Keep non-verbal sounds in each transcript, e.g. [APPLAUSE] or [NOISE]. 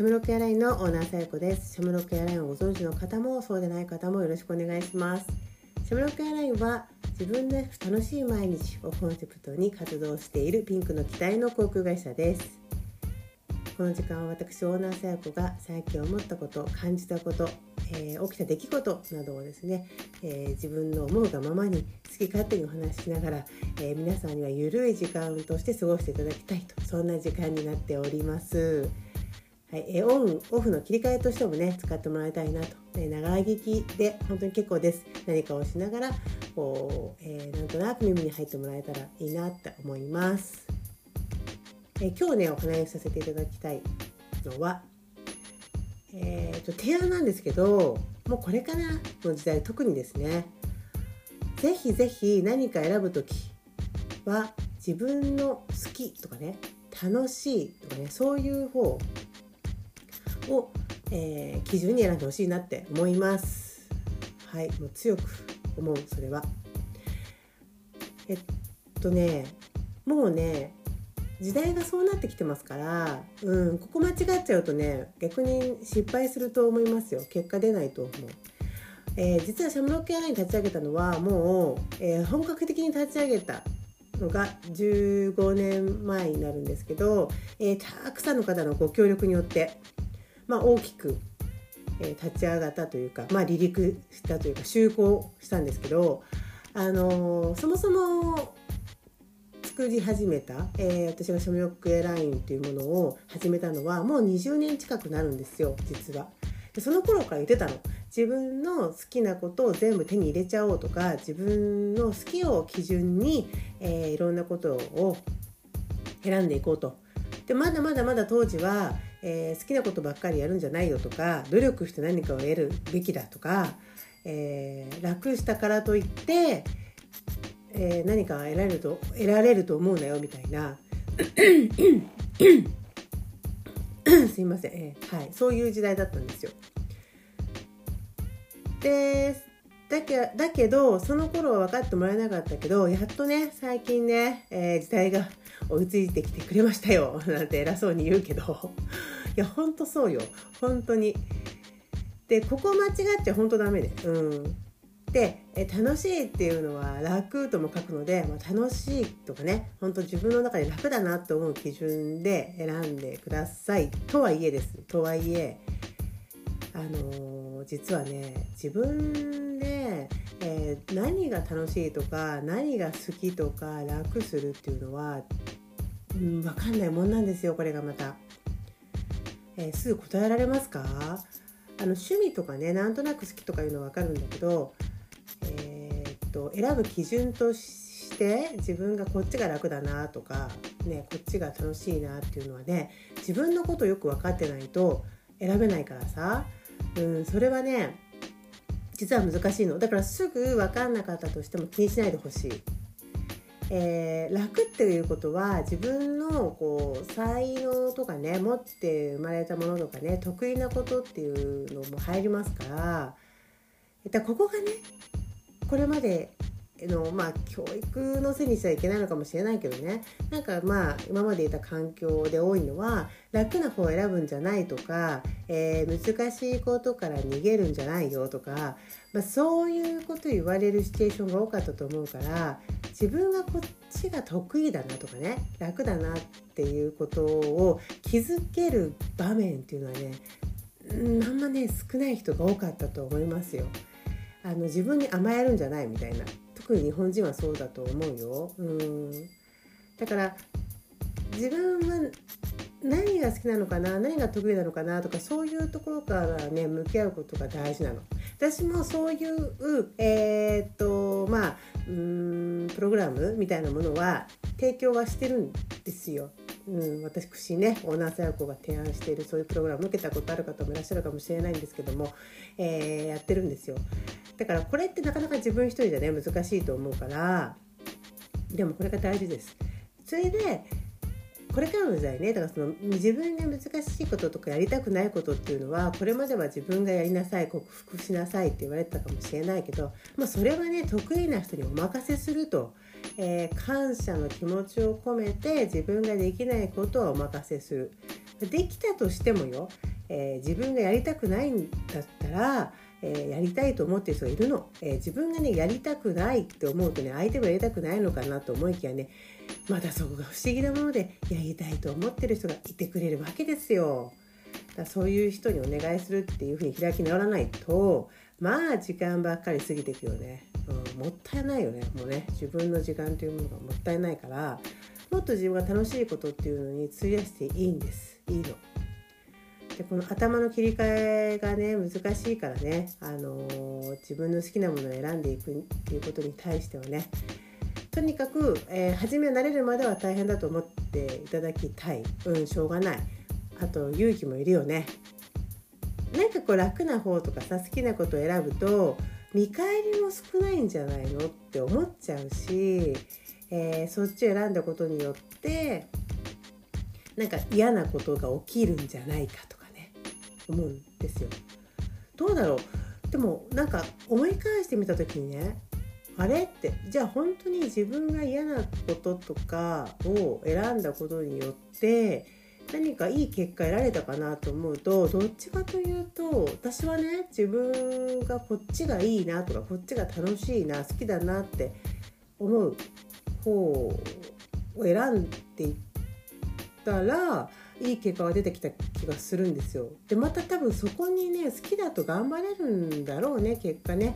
シャムロックエアラインのオーナーさやこです。シャムロックエアラインをご存知の方もそうでない方もよろしくお願いします。シャムロックエアラインは自分で楽しい毎日をコンセプトに活動しているピンクの機体の航空会社です。この時間は私オーナーさやこが最近思ったこと感じたことえー、起きた出来事などをですね、えー、自分の思うがままに好き勝手にお話ししながら、えー、皆さんにはゆるい時間として過ごしていただきたいとそんな時間になっております。はい、オンオフの切り替えとしてもね使ってもらいたいなと、え長聞きで本当に結構です。何かをしながらこう、えー、なんとなく耳に入ってもらえたらいいなって思います、え今日ねお話しさせていただきたいのはえーと、提案なんですけどもうこれからの時代特にですね是非是非何か選ぶ時は自分の好きとかね楽しいとかねそういう方を、えー、基準に選んでほしいなって思います。はいもう強く思うそれは。えっとねもうね時代がそうなってきてますから、うん、ここ間違っちゃうとね逆に失敗すると思いますよ。結果出ないと思う。えー、実はシャムロックエアライン立ち上げたのはもう、えー、本格的に立ち上げたのが15年前になるんですけど、えー、たくさんの方のご協力によって、まあ、大きく、え立ち上がったというか、まあ、離陸したというか就航したんですけど、あのそもそも作り始めた、えー、私がシャムヨックエラインっていうものを始めたのはもう20年近くなるんですよ実は。でその頃から言ってたの自分の好きなことを全部手に入れちゃおうとか自分の好きを基準に、えー、いろんなことを選んでいこうと。でまだまだまだ当時は、えー、好きなことばっかりやるんじゃないよとか努力して何かを得るべきだとか、えー、楽したからといってえー、何か得られると得られると思うなよみたいな。[COUGHS] すいません、えー、はい、そういう時代だったんですよ。でだけだけどその頃は分かってもらえなかったけどやっとね最近ね、えー、時代が追いついてきてくれましたよ [LAUGHS] なんて偉そうに言うけど。[LAUGHS] いやほんとそうよ。本当に。でここ間違っちゃ本当ダメで、うん、でえ楽しいっていうのは楽とも書くので、まあ、楽しいとかね本当自分の中で楽だなと思う基準で選んでください。とはいえです。とはいえあのー、実はね自分、えー、何が楽しいとか何が好きとか楽するっていうのは、うん、分かんないもんなんですよこれがまた。えー、すぐ答えられますか？あの趣味とかねなんとなく好きとかいうのは分かるんだけどえっと選ぶ基準として自分がこっちが楽だなとか、ね、こっちが楽しいなっていうのはね自分のことよく分かってないと選べないからさ、うん、それはね実は難しいのだからすぐ分かんなかったとしても気にしないでほしい。えー、楽っていうことは自分のこう才能とかね持って生まれたものとかね得意なことっていうのも入りますからここがねこれまでのまあ教育のせいにしてはいけないのかもしれないけどねなんかまあ今までいた環境で多いのは楽な方を選ぶんじゃないとか、えー、難しいことから逃げるんじゃないよとか、まあ、そういうこと言われるシチュエーションが多かったと思うから自分がこっちが得意だなとかね楽だなっていうことを気づける場面っていうのはねあんまね少ない人が多かったと思いますよ。あの自分に甘えるんじゃないみたいな特に日本人はそうだと思うよ。うんだから自分は何が好きなのかな何が得意なのかなとかそういうところからね向き合うことが大事なの。私もそういうえー、っとまあうんプログラムみたいなものは提供はしてるんですよ。うん、私ねオーナーさや子が提案しているそういうプログラム受けたことある方もいらっしゃるかもしれないんですけども、えー、やってるんですよ。だからこれってなかなか自分一人じゃね難しいと思うからでもこれが大事です。それでこれからの時代ねだからその自分が難しいこととかやりたくないことっていうのはこれまでは自分がやりなさい克服しなさいって言われてたかもしれないけど、まあ、それはね得意な人にお任せすると、えー、感謝の気持ちを込めて自分ができないことはお任せするできたとしてもよ、えー、自分がやりたくないんだったら、え、やりたいと思ってる人がいるの、え、自分がねやりたくないって思うとね相手もやりたくないのかなと思いきやねまだそこが不思議なものでやりたいと思ってる人がいてくれるわけですよ。だそういう人にお願いするっていうふうに開き直らないとまあ時間ばっかり過ぎていくよね、うん、もったいないよねもうね自分の時間というものがもったいないからもっと自分が楽しいことっていうのに費やしていいんですいいの。でこの頭の切り替えがね難しいからね、あのー、自分の好きなものを選んでいくっていうことに対してはねとにかく、えー、初めは慣れるまでは大変だと思っていただきたい。うんしょうがない。あと勇気もいるよね。なんかこう楽な方とかさ好きなことを選ぶと見返りも少ないんじゃないのって思っちゃうしえー、そっちを選んだことによってなんか嫌なことが起きるんじゃないかとか。思うんですよ。どうだろう？でもなんか思い返してみた時にねあれ？ってじゃあ本当に自分が嫌なこととかを選んだことによって何かいい結果得られたかなと思うとどっちかというと私はね自分がこっちがいいなとかこっちが楽しいな好きだなって思う方を選んでいったらいい結果が出てきた気がするんですよ。でまた多分そこにね好きだと頑張れるんだろうね結果ね。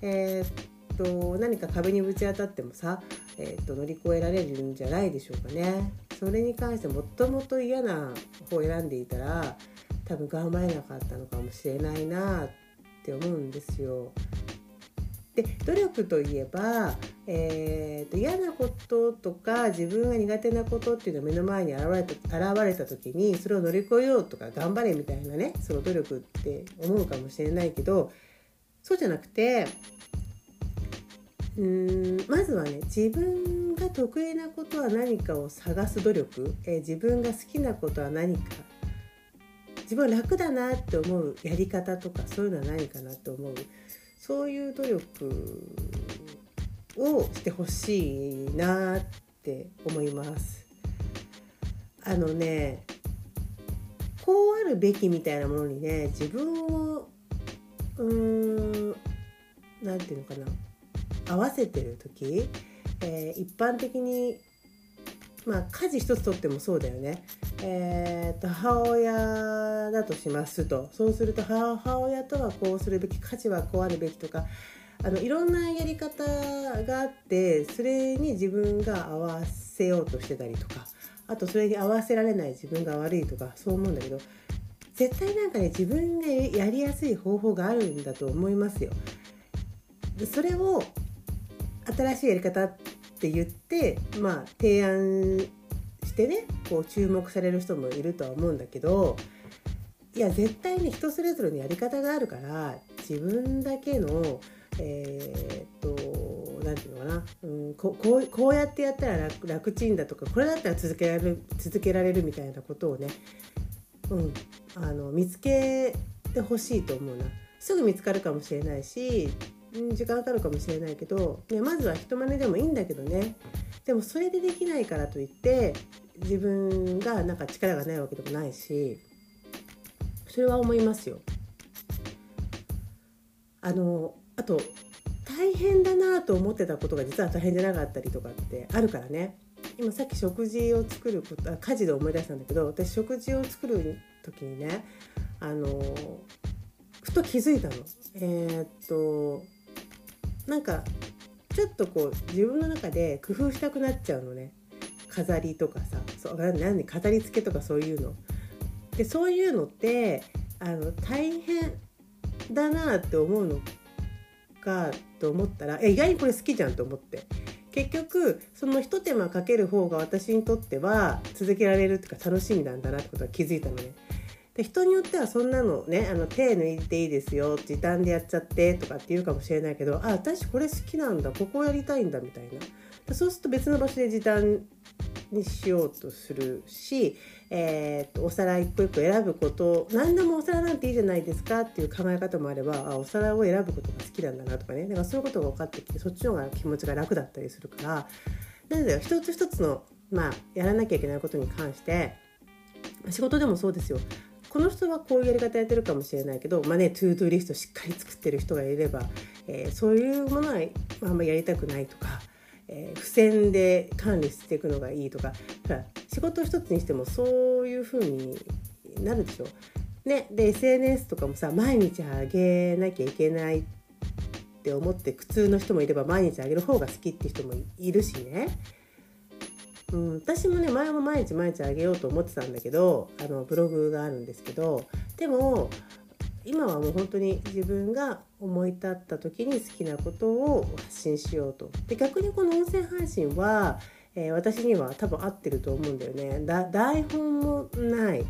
えー、っと何か壁にぶち当たってもさ、えー、っと乗り越えられるんじゃないでしょうかね。それに関してもともと嫌な方を選んでいたら多分頑張れなかったのかもしれないなって思うんですよ。で努力といえば、えーと、嫌なこととか自分が苦手なことっていうのが目の前に現れた現れた時にそれを乗り越えようとか頑張れみたいなねその努力って思うかもしれないけどそうじゃなくてうんまずはね自分が得意なことは何かを探す努力、えー、自分が好きなことは何か自分は楽だなって思うやり方とかそういうのは何かなと思う。そういう努力をしてほしいなって思います。あのねこうあるべきみたいなものにね自分をうーん何て言うのかな合わせてる時、えー、一般的にまあ家事一つとってもそうだよね。えーと、母親だとしますとそうすると母親とはこうするべき家事はこうあるべきとかあのいろんなやり方があってそれに自分が合わせようとしてたりとかあとそれに合わせられない自分が悪いとかそう思うんだけど絶対なんかね自分がやりやすい方法があるんだと思いますよ。それを新しいやり方って言ってまあ提案してねこう注目される人もいるとは思うんだけどいや絶対に人それぞれのやり方があるから自分だけのえー、っと何て言うのかな、うん、ここうこうやってやったら楽楽ちんだとかこれだったら続けられる続けられるみたいなことをね、うん、あの見つけてほしいと思うな。すぐ見つかるかもしれないし時間かかるかもしれないけど、ね、まずは人真似でもいいんだけどねでもそれでできないからといって自分がなんか力がないわけでもないしそれは思いますよ。あのあと大変だなと思ってたことが実は大変じゃなかったりとかってあるからね今さっき食事を作ることあ家事で思い出したんだけど私食事を作る時にねあのふと気づいたの。えー、っとなんかちょっとこう自分の中で工夫したくなっちゃうのね飾りとかさそうなんで飾り付けとかそういうの。でそういうのってあの大変だなって思うのかと思ったら意外にこれ好きじゃんと思って結局その一手間かける方が私にとっては続けられるっていうか楽しみなんだなってことが気づいたのね。で人によってはそんなのねあの手抜いていいですよ時短でやっちゃってとかって言うかもしれないけどあ私これ好きなんだここをやりたいんだみたいな。でそうすると別の場所で時短にしようとするし、えー、とお皿一個一個選ぶこと何でもお皿なんていいじゃないですかっていう考え方もあればあお皿を選ぶことが好きなんだなとかね。だからそういうことが分かってきてそっちの方が気持ちが楽だったりするから。なんだよ一つ一つの、まあ、やらなきゃいけないことに関して仕事でもそうですよ。この人はこういうやり方やってるかもしれないけど、まあね、トゥードゥリストしっかり作ってる人がいれば、えー、そういうものはあんまりやりたくないとか、えー、付箋で管理していくのがいいとか仕事一つにしてもそういう風になるでしょ。ね、で SNS とかもさ毎日あげなきゃいけないって思って苦痛の人もいれば毎日あげる方が好きって人もいるしね。うん、私もね前も毎日毎日あげようと思ってたんだけどあのブログがあるんですけどでも今はもう本当に自分が思い立った時に好きなことを発信しようと。で逆にこの音声配信は、えー、私には多分合ってると思うんだよね。だ台本もない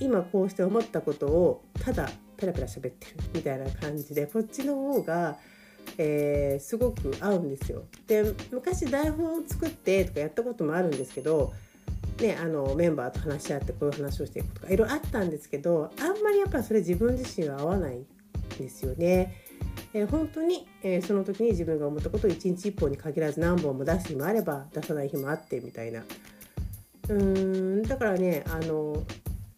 今こうして思ったことをただペラペラ喋ってるみたいな感じでこっちの方がえー、すごく合うんですよ。で昔台本を作ってとかやったこともあるんですけど、ね、あのメンバーと話し合ってこういう話をしていくとかいろいろあったんですけどあんまりやっぱそれ自分自身は合わないんですよね。えー、本当に、えー、その時に自分が思ったことを1日1本に限らず何本も出す日もあれば出さない日もあってみたいな。うーんだからねあの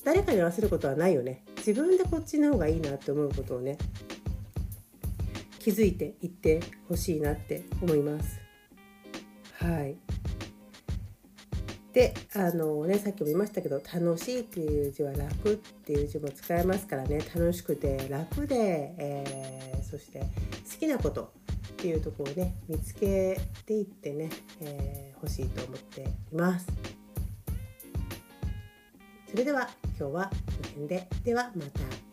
誰かに合わせることはないよね自分でこっちの方がいいなって思うことをね気づいていってほしいなって思います。はいであのねさっきも言いましたけど「楽しい」っていう字は「楽」っていう字も使えますからね楽しくて楽で、えー、そして好きなことっていうところをね見つけていってね、えー、欲しいと思っています。それでは今日はこの辺でではまた。